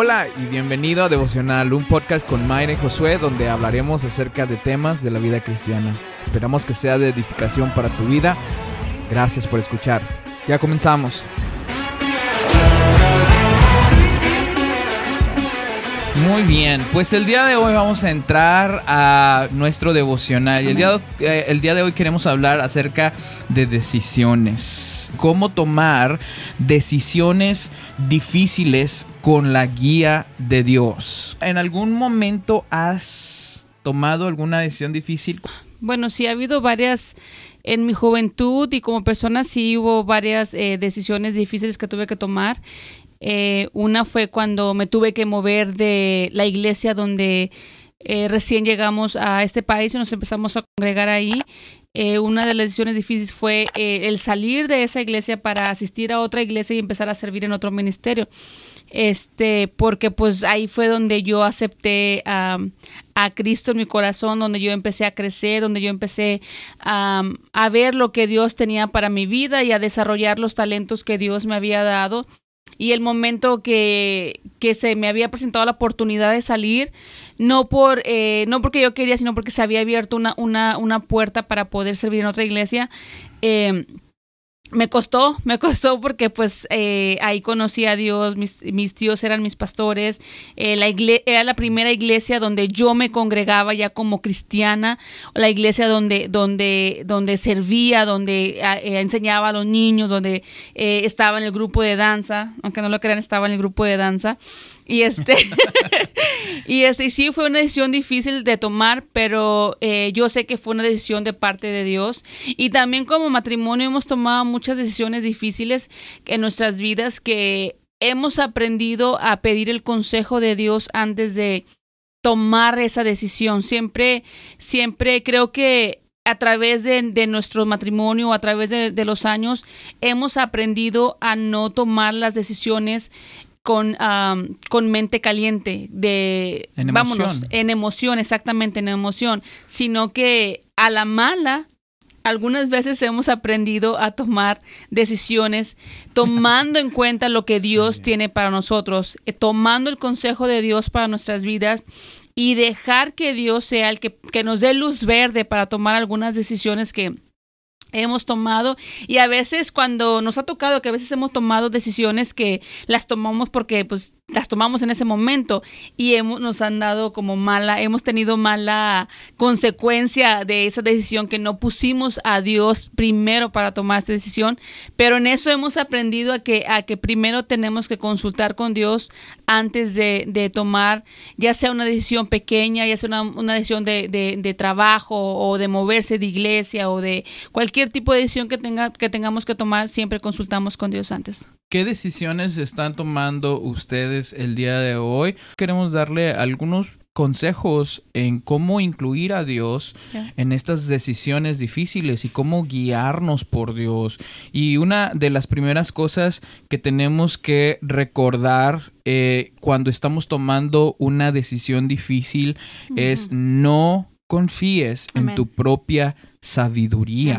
Hola y bienvenido a Devocional, un podcast con Mayra y Josué donde hablaremos acerca de temas de la vida cristiana. Esperamos que sea de edificación para tu vida. Gracias por escuchar. Ya comenzamos. Muy bien, pues el día de hoy vamos a entrar a nuestro devocional y el día, eh, el día de hoy queremos hablar acerca de decisiones, cómo tomar decisiones difíciles con la guía de Dios. ¿En algún momento has tomado alguna decisión difícil? Bueno, sí, ha habido varias en mi juventud y como persona sí hubo varias eh, decisiones difíciles que tuve que tomar eh, una fue cuando me tuve que mover de la iglesia donde eh, recién llegamos a este país y nos empezamos a congregar ahí. Eh, una de las decisiones difíciles fue el salir de esa iglesia para asistir a otra iglesia y empezar a servir en otro ministerio. Este, porque pues ahí fue donde yo acepté a Cristo en mi corazón, donde yo empecé a crecer, donde yo empecé a ver lo que Dios tenía para mi vida y a desarrollar los talentos que Dios me había dado y el momento que, que se me había presentado la oportunidad de salir, no por eh, no porque yo quería, sino porque se había abierto una, una, una puerta para poder servir en otra iglesia. Eh, me costó, me costó porque pues eh, ahí conocí a Dios, mis, mis tíos eran mis pastores, eh, la era la primera iglesia donde yo me congregaba ya como cristiana, la iglesia donde, donde, donde servía, donde eh, enseñaba a los niños, donde estaba en el grupo de danza, aunque no lo crean, estaba en el grupo de danza. Y este, y este, sí fue una decisión difícil de tomar, pero eh, yo sé que fue una decisión de parte de Dios. Y también como matrimonio hemos tomado muchas decisiones difíciles en nuestras vidas que hemos aprendido a pedir el consejo de Dios antes de tomar esa decisión. Siempre, siempre creo que a través de, nuestro matrimonio, a través de, de, los años, hemos aprendido a no tomar las decisiones con, con mente caliente, de, en vámonos, en emoción, exactamente, en emoción, sino que a la mala, algunas veces hemos aprendido a tomar decisiones tomando en cuenta lo que Dios tiene para nosotros, eh, tomando el consejo de Dios para nuestras vidas y dejar que Dios sea el que, que nos dé luz verde para tomar algunas decisiones que hemos tomado. Y a veces cuando nos ha tocado que a veces hemos tomado decisiones que las tomamos porque pues las tomamos en ese momento y hemos, nos han dado como mala, hemos tenido mala consecuencia de esa decisión que no pusimos a Dios primero para tomar esta decisión, pero en eso hemos aprendido a que, a que primero tenemos que consultar con Dios antes de, de tomar ya sea una decisión pequeña, ya sea una, una decisión de, de, de trabajo o de moverse de iglesia o de cualquier tipo de decisión que, tenga, que tengamos que tomar, siempre consultamos con Dios antes. ¿Qué decisiones están tomando ustedes el día de hoy? Queremos darle algunos consejos en cómo incluir a Dios en estas decisiones difíciles y cómo guiarnos por Dios. Y una de las primeras cosas que tenemos que recordar eh, cuando estamos tomando una decisión difícil es no confíes en tu propia sabiduría.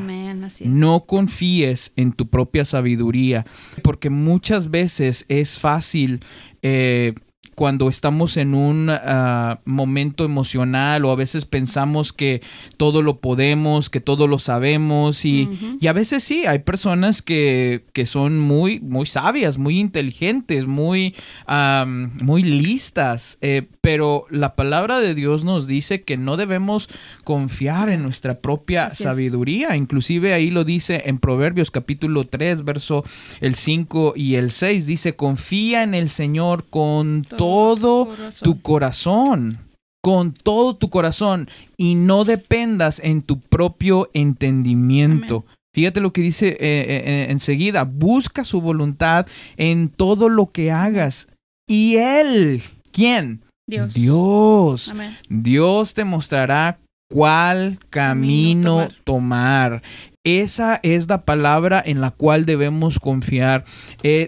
No confíes en tu propia sabiduría, porque muchas veces es fácil eh, cuando estamos en un ah, momento emocional o a veces pensamos que todo lo podemos, que todo lo sabemos y, y a veces sí, hay personas que, que, son muy, muy sabias, muy inteligentes, muy, muy listas, eh, pero la palabra de Dios nos dice que no debemos confiar en nuestra propia sabiduría, inclusive ahí lo dice en Proverbios capítulo 3, verso el 5 y el 6, dice, confía en el Señor con todo todo tu corazón, con todo tu corazón, y no dependas en tu propio entendimiento. Fíjate lo que dice eh, eh, eh, enseguida, busca su voluntad en todo lo que hagas. Y Él, ¿quién? Dios. Dios. Dios te mostrará cuál camino, tomar. Esa es la palabra en la cual debemos confiar.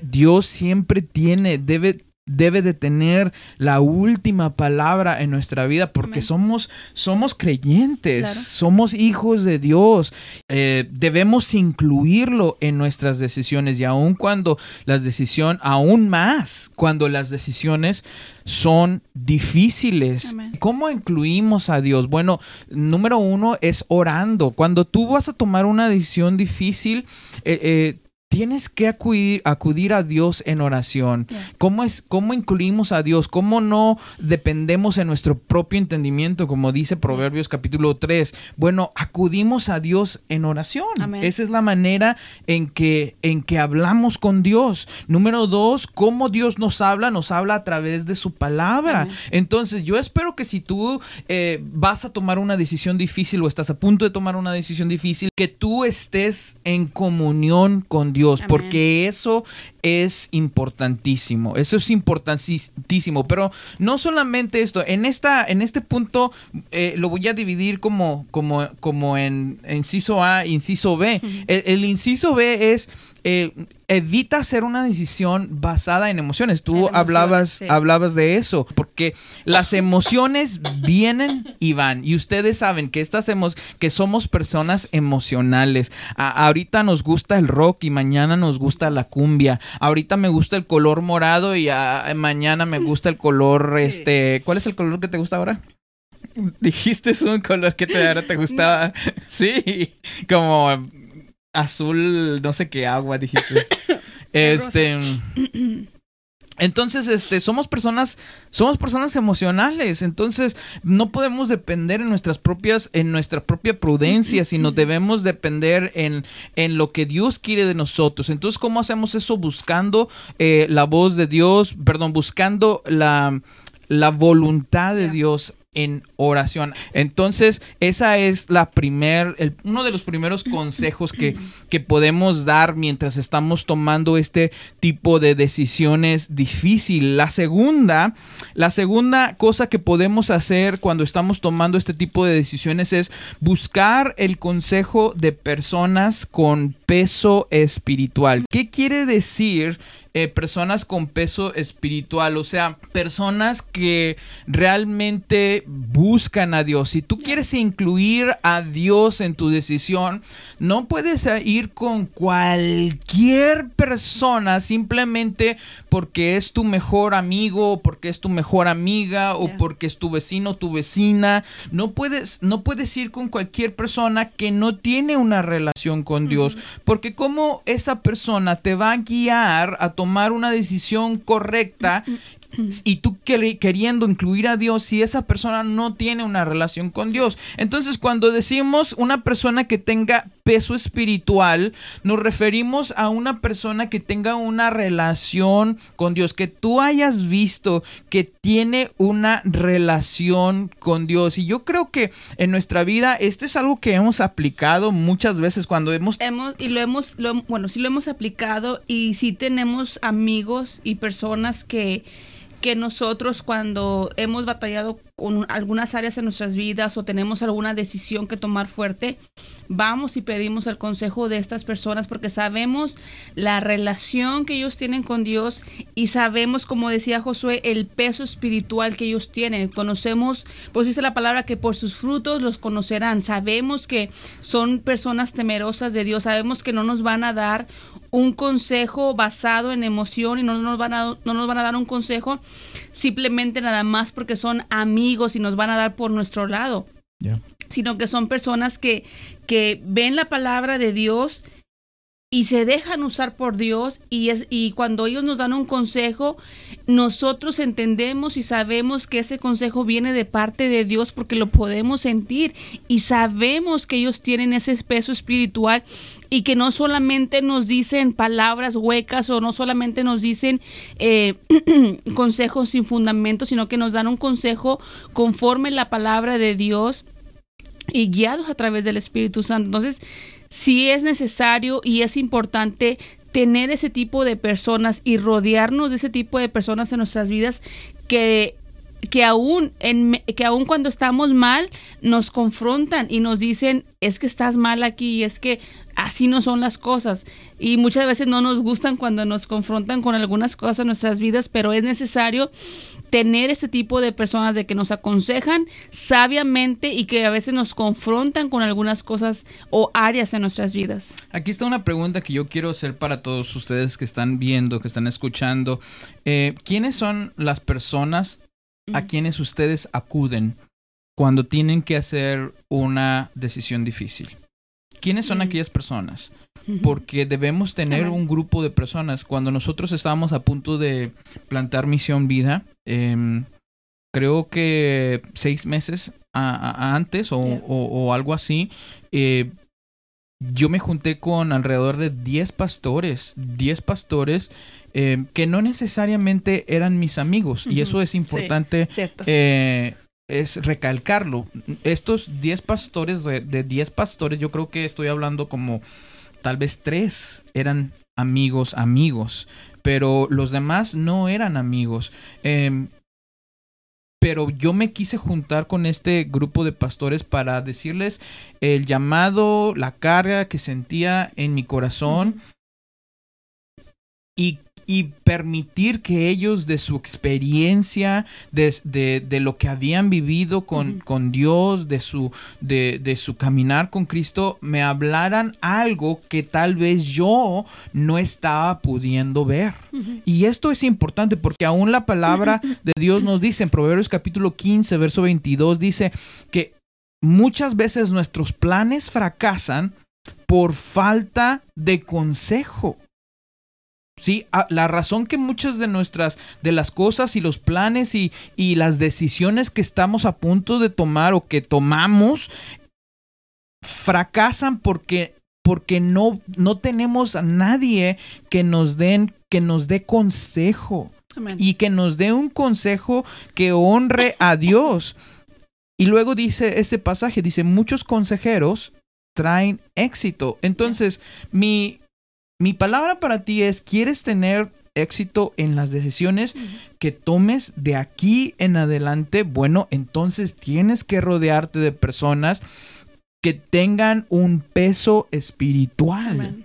Dios siempre tiene, debe, debe de tener la última palabra en nuestra vida porque somos, somos creyentes, somos hijos de Dios. Eh, debemos incluirlo en nuestras decisiones y aun cuando las decisiones, aún más cuando las decisiones son difíciles. ¿Cómo incluimos a Dios? Bueno, número uno es orando. Cuando tú vas a tomar una decisión difícil, eh, eh, tienes que acudir, acudir, a Dios en oración. ¿Cómo, es, ¿Cómo incluimos a Dios? ¿Cómo no dependemos en nuestro propio entendimiento, como dice Proverbios capítulo 3? Bueno, acudimos a Dios en oración. Esa es la manera en que, en que hablamos con Dios. Número dos, cómo Dios nos habla, nos habla a través de su palabra. Entonces, yo espero que si tú eh, vas a tomar una decisión difícil o estás a punto de tomar una decisión difícil, que tú estés en comunión con Dios Dios, porque eso es importantísimo, eso es importantísimo, pero no solamente esto, en, esta, en este punto eh, lo voy a dividir como, como, como en, inciso A, inciso B. el, inciso B es... Eh, evita hacer una decisión basada en emociones. Tú hablabas, hablabas de eso, porque las emociones vienen y van. Y ustedes saben que estas que somos personas emocionales. ahorita nos gusta el rock y mañana nos gusta la cumbia. Ahorita me gusta el color morado y mañana me gusta el color, este, ¿cuál es el color que te gusta ahora? Dijiste es un color que te, ahora te gustaba. Sí, como azul, no sé qué agua dijiste. este. Entonces, este, somos personas, somos personas emocionales. Entonces, no podemos depender en nuestras propias, en nuestra propia prudencia, sino debemos depender en, en lo que Dios quiere de nosotros. Entonces, ¿cómo hacemos eso? Buscando eh, la voz de Dios, perdón, buscando la, la voluntad de Dios en oración. Entonces, esa es la primer, uno de los primeros consejos que, que, podemos dar mientras estamos tomando este tipo de decisiones difíciles. La segunda, la segunda cosa que podemos hacer cuando estamos tomando este tipo de decisiones es buscar el consejo de personas con peso espiritual. ¿Qué quiere decir eh, personas con peso espiritual, o sea, personas que realmente buscan a Dios. Si tú quieres incluir a Dios en tu decisión, no puedes ir con cualquier persona simplemente porque es tu mejor amigo, porque es tu mejor amiga o porque es tu vecino, tu vecina. No puedes, no puedes ir con cualquier persona que no tiene una relación con Dios, porque como esa persona te va a guiar a tomar una decisión correcta y tú queriendo incluir a Dios si esa persona no tiene una relación con Dios. Entonces, cuando decimos una persona que tenga peso espiritual, nos referimos a una persona que tenga una relación con Dios, que tú hayas visto que tiene una relación con Dios. Y yo creo que en nuestra vida esto es algo que hemos aplicado muchas veces cuando hemos... hemos y lo hemos, bueno, sí lo hemos aplicado y sí tenemos amigos y personas que que nosotros cuando hemos batallado con algunas áreas en nuestras vidas o tenemos alguna decisión que tomar fuerte, vamos y pedimos el consejo de estas personas porque sabemos la relación que ellos tienen con Dios y sabemos, como decía Josué, el peso espiritual que ellos tienen. Conocemos, pues dice la palabra que por sus frutos los conocerán. Sabemos que son personas temerosas de Dios, sabemos que no nos van a dar un consejo basado en emoción y no nos van a, no nos van a dar un consejo simplemente nada más porque son amigos y nos van a dar por nuestro lado, sino que son personas que, que ven la palabra de Dios y se dejan usar por Dios y, es, y cuando ellos nos dan un consejo, nosotros entendemos y sabemos que ese consejo viene de parte de Dios porque lo podemos sentir y sabemos que ellos tienen ese peso espiritual y que no solamente nos dicen palabras huecas o no solamente nos dicen eh, consejos sin fundamento, sino que nos dan un consejo conforme la palabra de Dios y guiados a través del Espíritu Santo. Entonces, sí es necesario y es importante tener ese tipo de personas y rodearnos de ese tipo de personas en nuestras vidas que que aún en, que aún cuando estamos mal nos confrontan y nos dicen es que estás mal aquí y es que así no son las cosas. Y muchas veces no nos gustan cuando nos confrontan con algunas cosas en nuestras vidas, pero es necesario tener este tipo de personas de que nos aconsejan sabiamente y que a veces nos confrontan con algunas cosas o áreas en nuestras vidas. Aquí está una pregunta que yo quiero hacer para todos ustedes que están viendo, que están escuchando. Eh, ¿Quiénes son las personas a quienes ustedes acuden cuando tienen que hacer una decisión difícil? ¿Quiénes son aquellas personas? Porque debemos tener un grupo de personas. Cuando nosotros estábamos a punto de plantar Misión Vida, em, creo que seis meses antes o, algo así, eh, yo me junté con alrededor de 10 pastores, 10 pastores em, que no necesariamente eran mis amigos. Y eso es importante eh, es recalcarlo. Estos 10 pastores, de 10 pastores, yo creo que estoy hablando como tal vez tres eran amigos, amigos, pero los demás no eran amigos. Em, pero yo me quise juntar con este grupo de pastores para decirles el llamado, la carga que sentía en mi corazón y y permitir que ellos de su experiencia, de, de, lo que habían vivido con, con Dios, de su, de, de, su caminar con Cristo, me hablaran algo que tal vez yo no estaba pudiendo ver. Y esto es importante porque aún la palabra de Dios nos dice en Proverbios capítulo 15, verso 22, dice que muchas veces nuestros planes fracasan por falta de consejo. Sí, la razón que muchas de nuestras, de las cosas y los planes y, y las decisiones que estamos a punto de tomar o que tomamos fracasan porque porque no, no tenemos a nadie que nos den, que nos dé consejo. Y que nos dé un consejo que honre a Dios. Y luego dice este pasaje, dice, muchos consejeros traen éxito. Entonces, mi, mi palabra para ti es, ¿quieres tener éxito en las decisiones que tomes de aquí en adelante? Bueno, entonces tienes que rodearte de personas que tengan un peso espiritual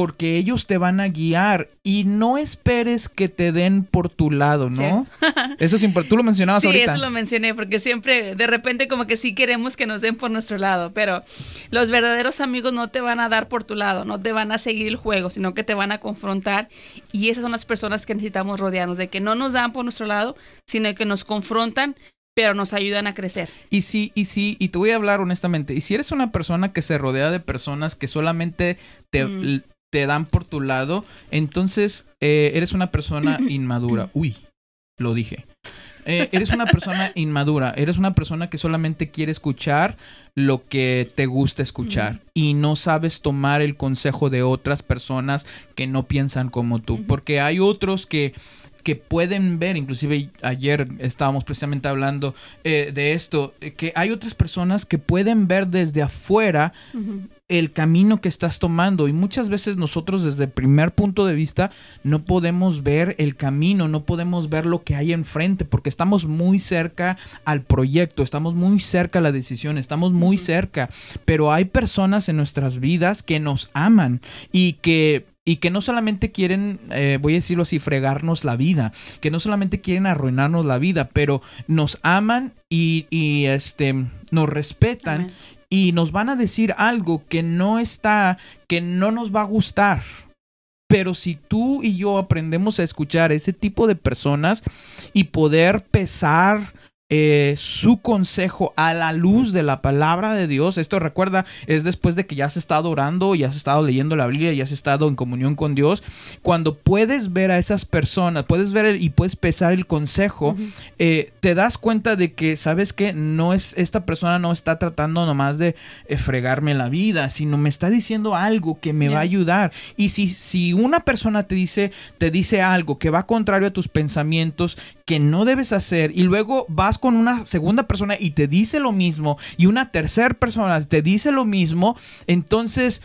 porque ellos te van a guiar y no esperes que te den por tu lado, ¿no? Eso es importante. Tú lo mencionabas ahorita. Sí, eso lo mencioné porque siempre, de repente, como que sí queremos que nos den por nuestro lado, pero los verdaderos amigos no te van a dar por tu lado, no te van a seguir el juego, sino que te van a confrontar y esas son las personas que necesitamos rodearnos, de que no nos dan por nuestro lado, sino que nos confrontan pero nos ayudan a crecer. Y sí, y sí, y te voy a hablar honestamente, y si eres una persona que se rodea de personas que solamente te, mm te dan por tu lado, entonces eh, eres una persona inmadura. Uy, lo dije. Eh, eres una persona inmadura, eres una persona que solamente quiere escuchar lo que te gusta escuchar y no sabes tomar el consejo de otras personas que no piensan como tú, porque hay otros que que pueden ver, inclusive ayer estábamos precisamente hablando eh, de esto, que hay otras personas que pueden ver desde afuera el camino que estás tomando. Y muchas veces nosotros desde el primer punto de vista no podemos ver el camino, no podemos ver lo que hay enfrente porque estamos muy cerca al proyecto, estamos muy cerca a la decisión, estamos muy cerca, pero hay personas en nuestras vidas que nos aman y que y que no solamente quieren, eh, voy a decirlo así, fregarnos la vida, que no solamente quieren arruinarnos la vida, pero nos aman y, y este, nos respetan y nos van a decir algo que no está, que no nos va a gustar. Pero si tú y yo aprendemos a escuchar ese tipo de personas y poder pesar eh, su consejo a la luz de la palabra de Dios. Esto recuerda, es después de que ya has estado orando, ya has estado leyendo la Biblia, ya has estado en comunión con Dios. Cuando puedes ver a esas personas, puedes ver y puedes pesar el consejo, eh, te das cuenta de que, ¿sabes que No es, esta persona no está tratando nomás de eh, fregarme la vida, sino me está diciendo algo que me va a ayudar. Y si, si una persona te dice, te dice algo que va contrario a tus pensamientos, que no debes hacer, y luego vas con una segunda persona y te dice lo mismo y una tercera persona te dice lo mismo, entonces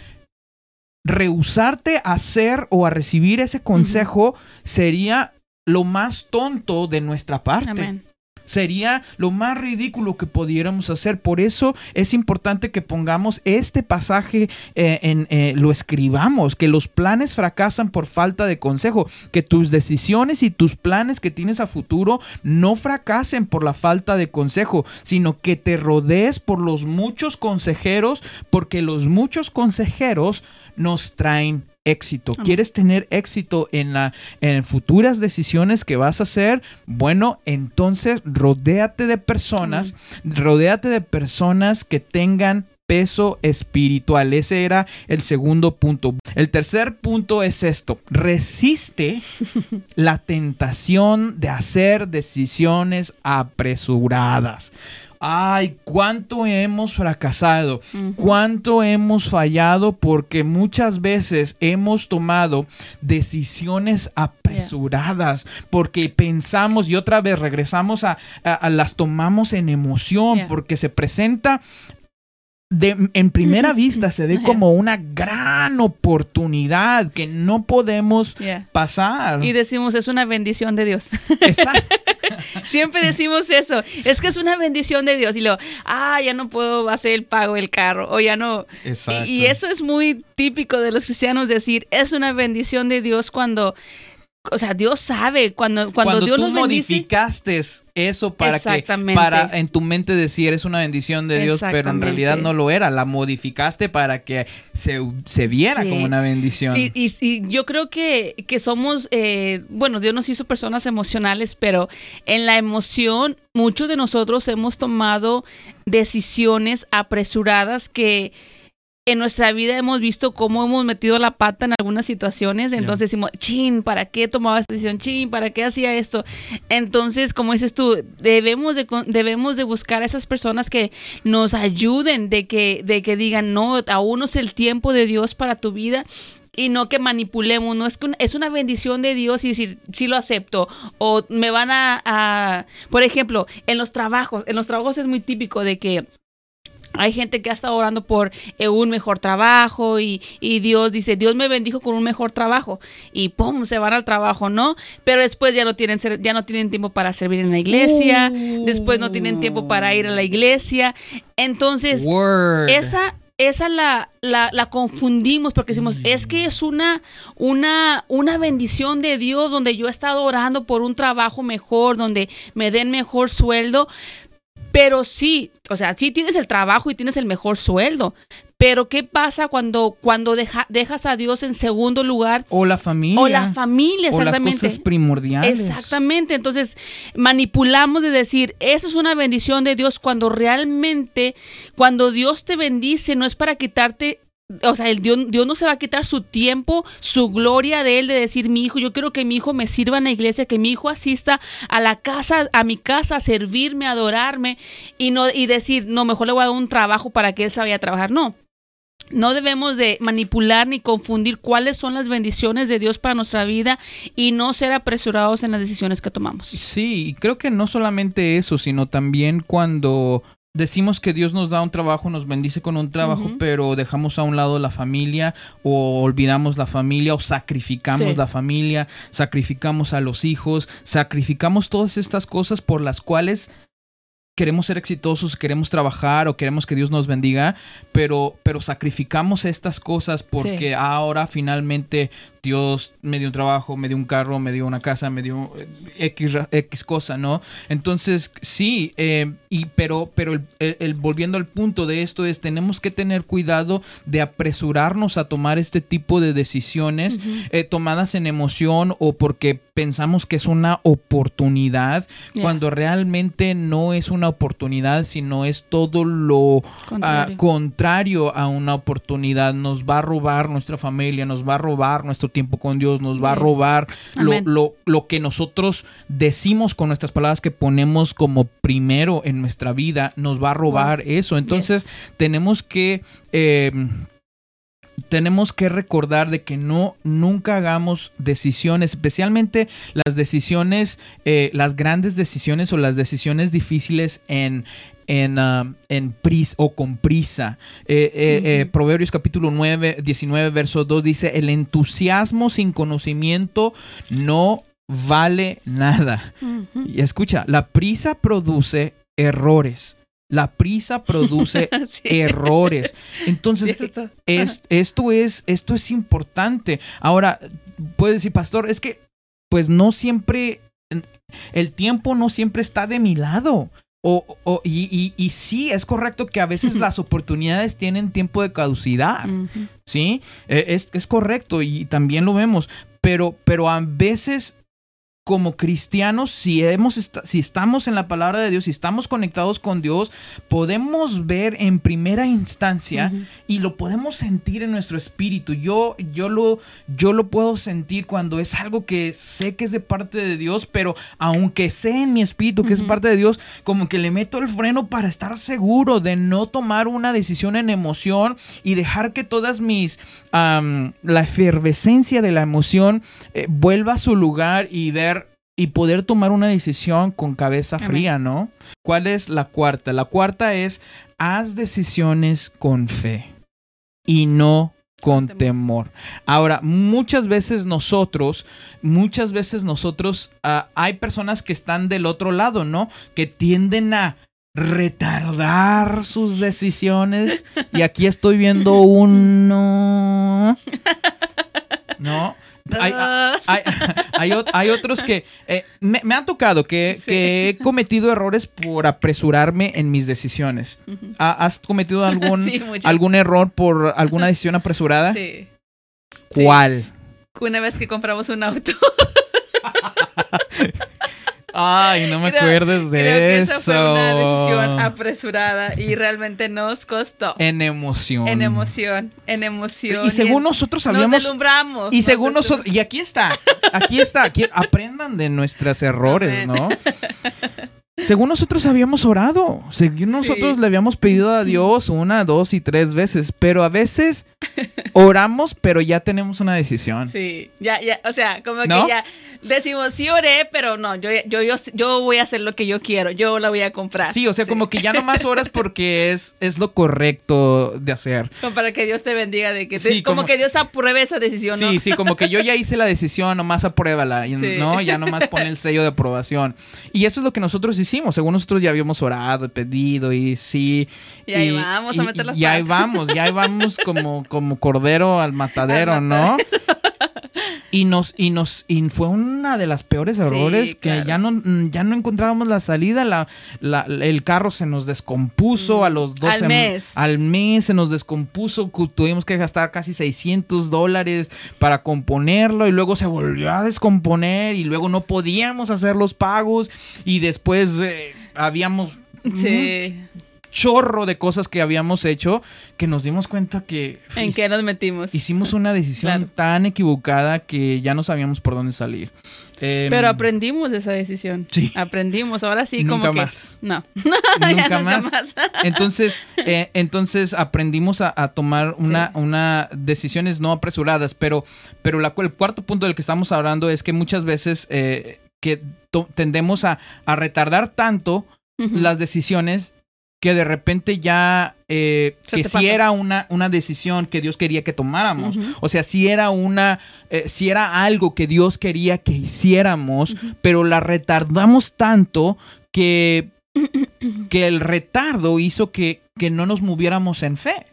rehusarte a hacer o a recibir ese consejo sería lo más tonto de nuestra parte. Sería lo más ridículo que pudiéramos hacer. Por eso es importante que pongamos este pasaje eh, en eh, lo escribamos, que los planes fracasan por falta de consejo, que tus decisiones y tus planes que tienes a futuro no fracasen por la falta de consejo, sino que te rodees por los muchos consejeros, porque los muchos consejeros nos traen éxito. ¿Quieres tener éxito en, la, en futuras decisiones que vas a hacer? Bueno, entonces rodéate de personas, rodéate de personas que tengan peso espiritual. Ese era el segundo punto. El tercer punto es esto. Resiste la tentación de hacer decisiones apresuradas. Ay, cuánto hemos fracasado, cuánto hemos fallado porque muchas veces hemos tomado decisiones apresuradas porque pensamos y otra vez regresamos a, las tomamos en emoción porque se presenta en primera vista se ve como una gran oportunidad que no podemos pasar. Y decimos, es una bendición de Dios. Exacto. Siempre decimos eso, es que es una bendición de Dios. Y luego, ah, ya no puedo hacer el pago del carro, o ya no. Exacto. Y, y eso es muy típico de los cristianos decir, es una bendición de Dios cuando o sea, Dios sabe cuando cuando, cuando Dios tú modificaste eso para que para en tu mente decir es una bendición de Dios, pero en realidad no lo era, la modificaste para que se, viera como una bendición. Y, y, yo creo que, que somos, eh, bueno, Dios nos hizo personas emocionales, pero en la emoción muchos de nosotros hemos tomado decisiones apresuradas que en nuestra vida hemos visto cómo hemos metido la pata en algunas situaciones, entonces decimos, chin, ¿para qué tomaba esta decisión? Chin, ¿para qué hacía esto? Entonces, como dices tú, debemos de, debemos de buscar a esas personas que nos ayuden, de que, de que digan, no, aún no es el tiempo de Dios para tu vida y no que manipulemos, no es que es una bendición de Dios y decir, sí lo acepto, o me van a, a, por ejemplo, en los trabajos, en los trabajos es muy típico de que hay gente que ha estado orando por eh, un mejor trabajo y, Dios dice, Dios me bendijo con un mejor trabajo y ¡pum! se van al trabajo, ¿no? Pero después ya no tienen, ya no tienen tiempo para servir en la iglesia, después no tienen tiempo para ir a la iglesia. Entonces, esa esa la, la, la, confundimos porque decimos, es que es una, una, una bendición de Dios donde yo he estado orando por un trabajo mejor, donde me den mejor sueldo, pero sí, o sea, sí tienes el trabajo y tienes el mejor sueldo. Pero ¿qué pasa cuando, cuando dejas a Dios en segundo lugar? O la familia. O la familia, exactamente. O las cosas primordiales. Exactamente. Entonces, manipulamos de decir, eso es una bendición de Dios cuando realmente, cuando Dios te bendice, no es para quitarte o sea, el Dios, Dios, no se va a quitar su tiempo, su gloria de él, de decir, mi hijo, yo quiero que mi hijo me sirva en la iglesia, que mi hijo asista a la casa, a mi casa, a servirme, a adorarme, y no, y decir, no, mejor le voy a dar un trabajo para que él se a trabajar. No. No debemos de manipular ni confundir cuáles son las bendiciones de Dios para nuestra vida y no ser apresurados en las decisiones que tomamos. Sí, creo que no solamente eso, sino también cuando decimos que Dios nos da un trabajo, nos bendice con un trabajo, pero dejamos a un lado la familia o olvidamos la familia o sacrificamos la familia, sacrificamos a los hijos, sacrificamos todas estas cosas por las cuales queremos ser exitosos, queremos trabajar o queremos que Dios nos bendiga, pero, pero sacrificamos estas cosas porque ahora finalmente Dios me dio un trabajo, me dio un carro, me dio una casa, me dio eh, X, X cosa, ¿no? Entonces, sí, eh, y, pero, pero el, volviendo al punto de esto es, tenemos que tener cuidado de apresurarnos a tomar este tipo de decisiones eh, tomadas en emoción o porque pensamos que es una oportunidad, cuando realmente no es una oportunidad, sino es todo lo ah, contrario. contrario a una oportunidad. Nos va a robar nuestra familia, nos va a robar nuestro tiempo con Dios, nos va a robar lo, lo, lo, que nosotros decimos con nuestras palabras que ponemos como primero en nuestra vida, nos va a robar eso. Entonces tenemos que... Eh, tenemos que recordar de que no nunca hagamos decisiones, especialmente las decisiones, eh, las grandes decisiones o las decisiones difíciles en, en, uh, en prisa o con prisa. Eh, eh, eh, Proverbios capítulo 9, 19, verso 2 dice, el entusiasmo sin conocimiento no vale nada. Y escucha, la prisa produce errores. La prisa produce Sí. errores. Entonces, es- esto, es, esto es importante. Ahora, puedes decir, pastor, es que pues no siempre, el tiempo no siempre está de mi lado. O, o- y, y- y sí, es correcto que a veces las oportunidades tienen tiempo de caducidad. ¿sí? Eh, Es, es correcto y también lo vemos, pero, pero a veces como cristianos, si, hemos esta- si estamos en la palabra de Dios, si estamos conectados con Dios, podemos ver en primera instancia y lo podemos sentir en nuestro espíritu. Yo, yo, lo, yo lo puedo sentir cuando es algo que sé que es de parte de Dios, pero aunque sé en mi espíritu que es Ujú. parte de Dios, como que le meto el freno para estar seguro de no tomar una decisión en emoción y dejar que todas mis, la efervescencia de la emoción eh, vuelva a su lugar y ver y poder tomar una decisión con cabeza fría, ¿no? ¿Cuál es la cuarta? La cuarta es haz decisiones con fe y no con Con temor. Ahora, muchas veces nosotros, muchas veces nosotros, ah, hay personas que están del otro lado, ¿no? Que tienden a retardar sus decisiones. Y aquí estoy viendo uno. ¿No? Hay, hay, hay otros que eh, me, me ha tocado que, Sí. que he cometido errores por apresurarme en mis decisiones. Ujú. ¿Ha- ¿Has cometido algún, Sí, algún error por alguna decisión apresurada? Sí. ¿Cuál? Una vez que compramos un auto. Ay, no me Creo- acuerdes de Creo que eso. esa fue una decisión apresurada y realmente nos costó. En emoción. En emoción, en emoción. Y según en- nosotros nos habíamos... deslumbramos. Y nos según nosotros, y aquí está, aquí está, aquí, aprendan de nuestros errores. ¿no? Según nosotros habíamos orado, según nosotros Sí. le habíamos pedido a Dios una, dos y tres veces, pero a veces oramos, pero ya tenemos una decisión. Sí, ya, ya, o sea, como ¿No? que ya decimos, sí oré, pero no, yo, yo, yo, yo voy a hacer lo que yo quiero, yo la voy a comprar. Sí, o sea, como que ya no más oras porque es, es lo correcto de hacer. Como para que Dios te bendiga, de que te- Sí, como, como- que Dios apruebe esa decisión, ¿no? Sí, sí, como que yo ya hice la decisión, nomás apruébala, Sí. ¿no? Ya nomás pone el sello de aprobación. Y eso es lo que nosotros hicimos, según nosotros ya habíamos orado, pedido y sí. Y ahí vamos a y- meter las Y ahí patas. vamos, ya ahí vamos como, como cordero al matadero, Al ¿no? Y nos, y nos, y fue una de las peores errores que claro. ya no, ya no encontrábamos la salida. La, la- el carro se nos descompuso a los dos. Al mes. Al mes se nos descompuso. Tuvimos que gastar casi 600 dólares para componerlo y luego se volvió a descomponer y luego no podíamos hacer los pagos y después eh, habíamos Sí. Chorro de cosas que habíamos hecho que nos dimos cuenta que ¿En qué nos metimos? Hicimos una decisión Claro. tan equivocada que ya no sabíamos por dónde salir. Em, Pero aprendimos de esa decisión. Sí. Aprendimos, ahora sí, Nunca como que. más. No. nunca, nunca más. más. Entonces, eh, entonces aprendimos a, a tomar una, Sí. una decisiones no apresuradas, pero, pero la, el cuarto punto del que estamos hablando es que muchas veces eh, que tendemos a, a retardar tanto las decisiones que de repente ya eh, que si pasa. era una, una decisión que Dios quería que tomáramos. O sea, si era una, eh, si era algo que Dios quería que hiciéramos, pero la retardamos tanto que, que el retardo hizo que, que no nos moviéramos en fe.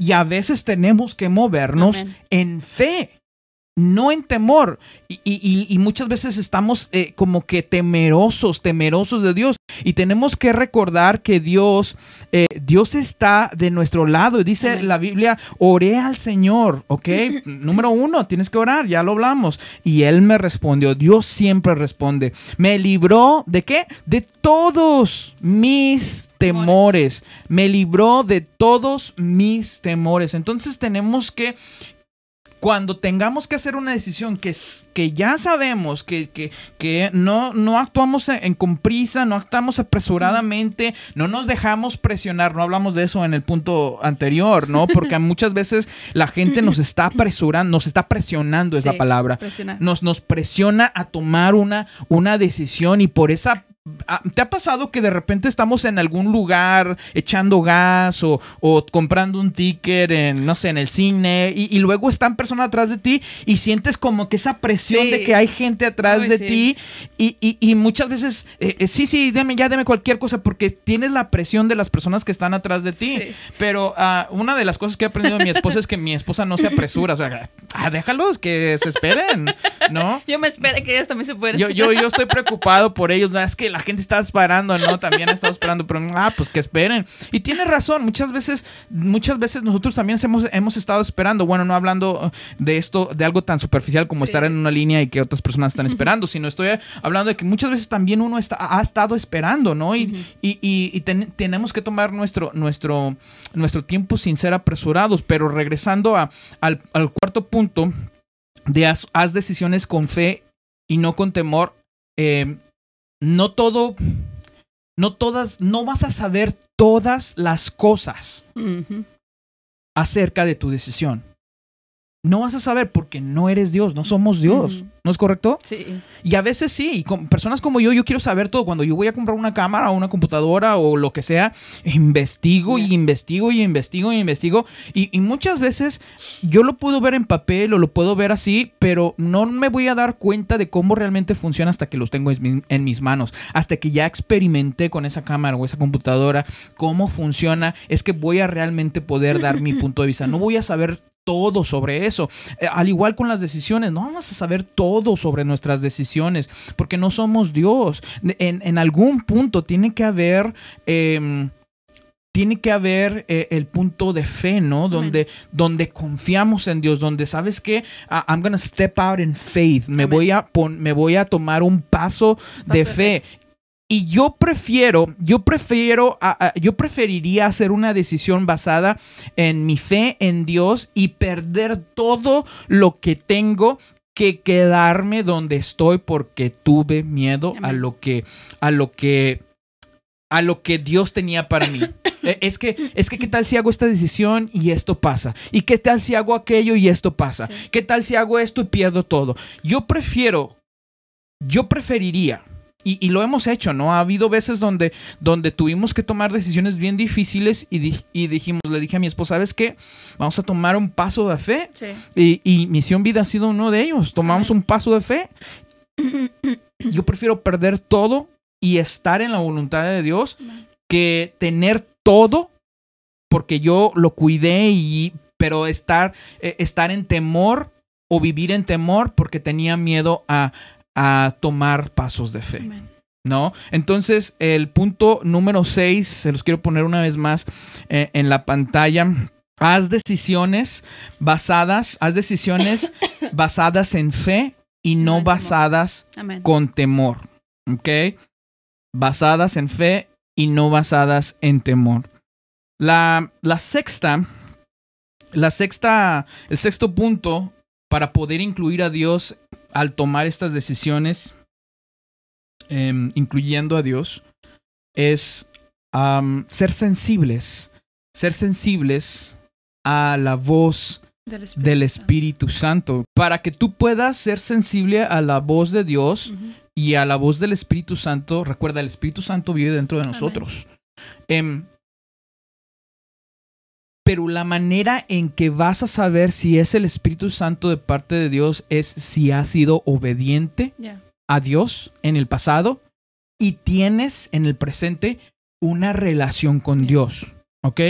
Y a veces tenemos que movernos Amén. en fe, no en temor. Y, y- y- y muchas veces estamos eh, como que temerosos, temerosos de Dios. Y tenemos que recordar que Dios, eh, Dios está de nuestro lado. Y dice Amén. la Biblia, oré al Señor, ¿ok? Número uno, tienes que orar, ya lo hablamos. Y Él me respondió, Dios siempre responde. Me libró de qué? De todos mis temores. Me libró de todos mis temores. Entonces tenemos que cuando tengamos que hacer una decisión que, que ya sabemos que, que, que no, no actuamos en, en con prisa, no actuamos apresuradamente, no nos dejamos presionar, no hablamos de eso en el punto anterior, ¿no? Porque muchas veces la gente nos está apresurando, nos está presionando, es la palabra. presionar. Nos, nos presiona a tomar una, una decisión y por esa ¿te ha pasado que de repente estamos en algún lugar echando gas o, o comprando un ticket en, no sé, en el cine y, luego están personas atrás de ti y sientes como que esa presión de que hay gente atrás de ti y, y, muchas veces, eh, eh, sí, sí, deme, ya deme cualquier cosa porque tienes la presión de las personas que están atrás de ti. Pero uh, una de las cosas que he aprendido de mi esposa es que mi esposa no se apresura. O sea, ah, déjalos que se esperen, ¿no? Yo me espero que ellos también se pueden yo, yo, yo, estoy preocupado por ellos. Es que la gente está esperando, ¿no? También ha estado esperando, pero ah, pues que esperen. Y tiene razón. Muchas veces, muchas veces nosotros también hemos, hemos estado esperando. Bueno, no hablando de esto, de algo tan superficial como estar en una línea y que otras personas están esperando, sino estoy hablando de que muchas veces también uno está, ha estado esperando, ¿no? Y, y, y, tenemos que tomar nuestro, nuestro, nuestro tiempo sin ser apresurados. Pero regresando a, al, al cuarto punto de haz, decisiones con fe y no con temor. Eh, no todo, no todas, no vas a saber todas las cosas acerca de tu decisión no vas a saber porque no eres Dios, no somos Dios. ¿No es correcto? Sí. Y a veces sí, y con personas como yo, yo quiero saber todo. Cuando yo voy a comprar una cámara o una computadora o lo que sea, investigo y investigo y investigo y investigo. Y, muchas veces yo lo puedo ver en papel o lo puedo ver así, pero no me voy a dar cuenta de cómo realmente funciona hasta que los tengo en mis manos. Hasta que ya experimenté con esa cámara o esa computadora cómo funciona, es que voy a realmente poder dar mi punto de vista. No voy a saber todo sobre eso. Eh, al igual con las decisiones, no vamos a saber todo sobre nuestras decisiones, porque no somos Dios. En, algún punto tiene que haber... Em, tiene que haber eh, el punto de fe, ¿no? Donde, donde confiamos en Dios, donde sabes que ah, I'm gonna step out in faith, me voy, a me voy a tomar un paso, de, fe. Y yo prefiero, yo prefiero, yo preferiría hacer una decisión basada en mi fe en Dios y perder todo lo que tengo que quedarme donde estoy porque tuve miedo a lo que, a lo que, a lo que Dios tenía para mí. E, es que, es que, ¿qué tal si hago esta decisión y esto pasa? ¿Y qué tal si hago aquello y esto pasa? ¿Qué tal si hago esto y pierdo todo? Yo prefiero, yo preferiría y, lo hemos hecho, ¿no? Ha habido veces donde, donde tuvimos que tomar decisiones bien difíciles y, y dijimos, le dije a mi esposa, ¿sabes qué? Vamos a tomar un paso de fe. Y, y, Misión Vida ha sido uno de ellos. Tomamos un paso de fe. Yo prefiero perder todo y estar en la voluntad de Dios que tener todo porque yo lo cuidé y pero estar eh, estar en temor o vivir en temor porque tenía miedo a, a tomar pasos de fe. ¿No? Entonces, el punto número 6, se los quiero poner una vez más eh, en la pantalla. Haz decisiones basadas, haz decisiones basadas en fe y no basadas con temor. ¿Ok? Basadas en fe y no basadas en temor. La, la sexta, la sexta, el sexto punto para poder incluir a Dios al tomar estas decisiones, em, incluyendo a Dios, es ser sensibles, ser sensibles a la voz del Espíritu, Santo. Para que tú puedas ser sensible a la voz de Dios y a la voz del Espíritu Santo, recuerda, el Espíritu Santo vive dentro de nosotros. Em, pero la manera en que vas a saber si es el Espíritu Santo de parte de Dios es si has sido obediente a Dios en el pasado y tienes en el presente una relación con Dios. ¿Ok?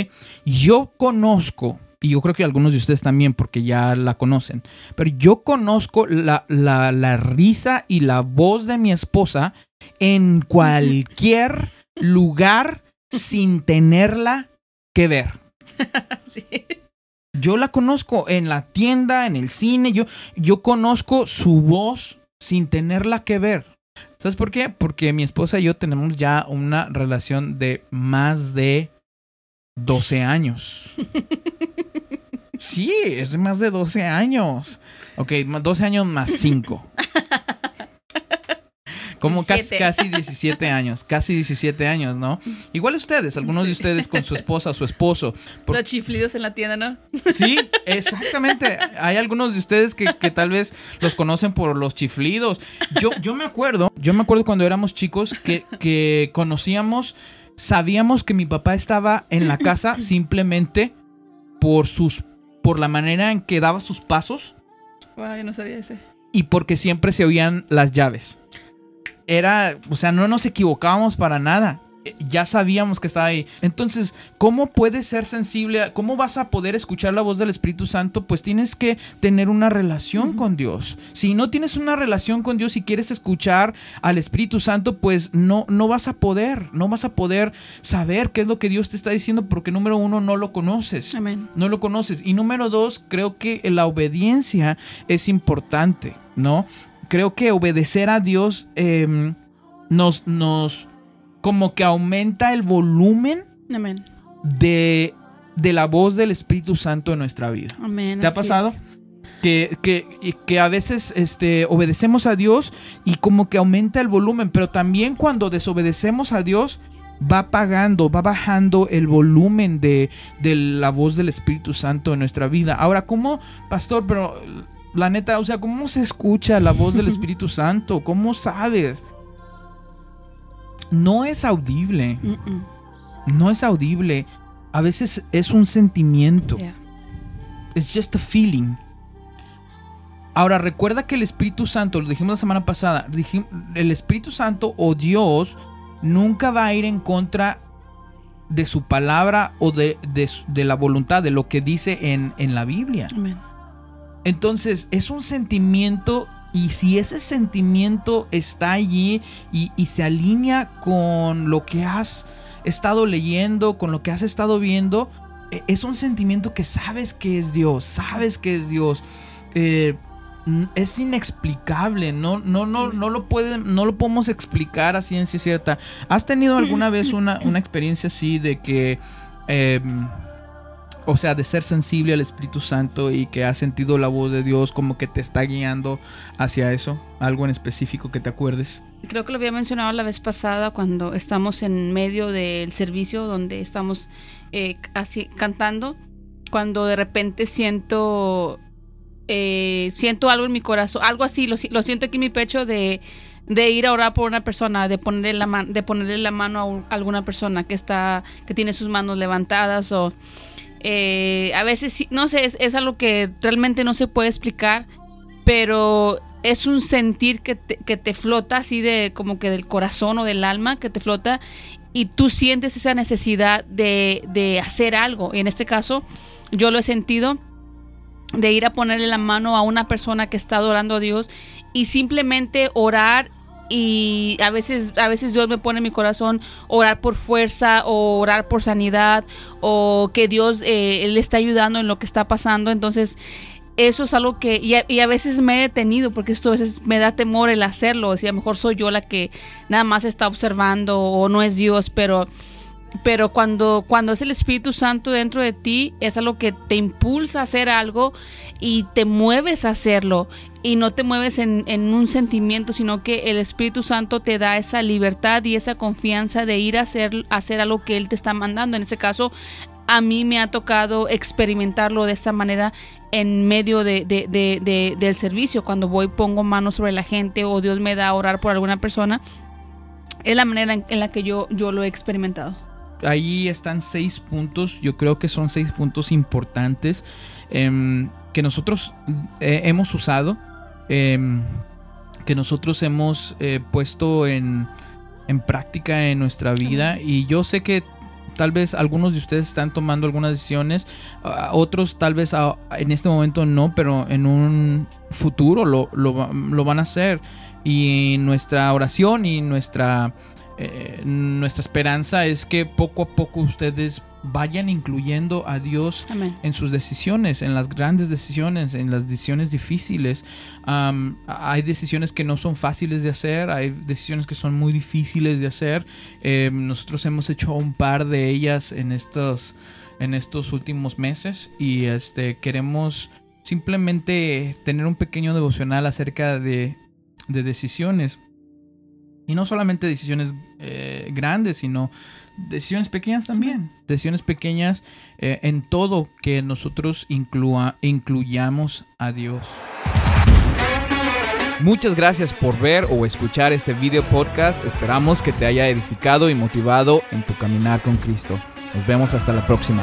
Yo conozco, y yo creo que algunos de ustedes también, porque ya la conocen, pero yo conozco la, la, la risa y la voz de mi esposa en cualquier lugar sin tenerla que ver. Yo la conozco en la tienda, en el cine, yo, yo conozco su voz sin tenerla que ver. ¿Sabes por qué? Porque mi esposa y yo tenemos ya una relación de más de 12 años. Sí, es de más de 12 años. Ok, 12 años más 5. Como casi, casi 17 años, casi 17 años, ¿no? Igual ustedes, algunos de ustedes con su esposa o su esposo. Los chiflidos en la tienda, ¿no? Sí, exactamente. Hay algunos de ustedes que, tal vez los conocen por los chiflidos. Yo, yo me acuerdo, yo me acuerdo cuando éramos chicos que, que conocíamos, sabíamos que mi papá estaba en la casa simplemente por sus por la manera en que daba sus pasos. Wow, yo no sabía ese. Y porque siempre se oían las llaves. Era, o sea, no nos equivocábamos para nada ya sabíamos que estaba ahí. Entonces, ¿cómo puedes ser sensible? ¿Cómo vas a poder escuchar la voz del Espíritu Santo? Pues tienes que tener una relación con Dios. Si no tienes una relación con Dios y quieres escuchar al Espíritu Santo, pues no, no vas a poder, no vas a poder saber qué es lo que Dios te está diciendo porque número uno, no lo conoces. No lo conoces. Y número dos, creo que la obediencia es importante, ¿no? Creo que obedecer a Dios em, nos, nos como que aumenta el volumen De, de la voz del Espíritu Santo en nuestra vida. ¿Te ha pasado? Que, que, que, a veces este, obedecemos a Dios y como que aumenta el volumen, pero también cuando desobedecemos a Dios va apagando, va bajando el volumen de, de la voz del Espíritu Santo en nuestra vida. Ahora, ¿cómo, pastor? Pero la neta, o sea, ¿cómo se escucha la voz del Espíritu Santo? ¿Cómo sabes? no es audible. No es audible. A veces es un sentimiento. Es just a feeling. Ahora, recuerda que el Espíritu Santo, lo dijimos la semana pasada, el Espíritu Santo o Dios nunca va a ir en contra de su palabra o de, la voluntad, de lo que dice en, en la Biblia. Entonces, es un sentimiento y si ese sentimiento está allí y, se alinea con lo que has estado leyendo, con lo que has estado viendo, e, es un sentimiento que sabes que es Dios, sabes que es Dios. Eh, es inexplicable, no, no, no, no lo no lo podemos explicar a ciencia cierta. ¿Has tenido alguna vez una, una experiencia así de que em, o sea, de ser sensible al Espíritu Santo y que has sentido la voz de Dios como que te está guiando hacia eso? ¿Algo en específico que te acuerdes? Creo que lo había mencionado la vez pasada cuando estamos en medio del servicio donde estamos eh, así cantando, cuando de repente siento eh, siento algo en mi corazón, algo así, lo, siento aquí en mi pecho de, de ir a orar por una persona, de ponerle la, de ponerle la mano a alguna persona que está, que tiene sus manos levantadas o eh, a veces, no sé, es, algo que realmente no se puede explicar, pero es un sentir que te, que te flota así de como que del corazón o del alma que te flota y tú sientes esa necesidad de, de hacer algo. Y en este caso, yo lo he sentido de ir a ponerle la mano a una persona que está adorando a Dios y simplemente orar y a veces a veces Dios me pone en mi corazón orar por fuerza o orar por sanidad o que Dios eh, le está ayudando en lo que está pasando entonces eso es algo que y a, veces me he detenido porque esto a veces me da temor el hacerlo lo mejor soy yo la que nada más está observando o no es Dios pero pero cuando, cuando es el Espíritu Santo dentro de ti, es algo que te impulsa a hacer algo y te mueves a hacerlo. Y no te mueves en, un sentimiento, sino que el Espíritu Santo te da esa libertad y esa confianza de ir a hacer, a hacer algo que Él te está mandando. En ese caso, a mí me ha tocado experimentarlo de esta manera en medio de, del servicio. Cuando voy, pongo manos sobre la gente o Dios me da a orar por alguna persona. Es la manera en, la que yo, yo lo he experimentado ahí están seis puntos, yo creo que son seis puntos importantes em, que nosotros eh, hemos usado, em, que nosotros hemos eh, puesto en, en, práctica en nuestra vida. Y yo sé que tal vez algunos de ustedes están tomando algunas decisiones, otros tal vez en este momento no, pero en un futuro lo, lo, lo van a hacer. Y nuestra oración y nuestra eh, nuestra esperanza es que poco a poco ustedes vayan incluyendo a Dios en sus decisiones, en las grandes decisiones, en las decisiones difíciles. hay decisiones que no son fáciles de hacer, hay decisiones que son muy difíciles de hacer. Eh, nosotros hemos hecho un par de ellas en estos, en estos últimos meses y este, queremos simplemente tener un pequeño devocional acerca de, de decisiones Y no solamente decisiones eh, grandes, sino decisiones pequeñas también. Decisiones pequeñas eh, en todo que nosotros inclua, incluyamos a Dios. Muchas gracias por ver o escuchar este video podcast. Esperamos que te haya edificado y motivado en tu caminar con Cristo. Nos vemos hasta la próxima.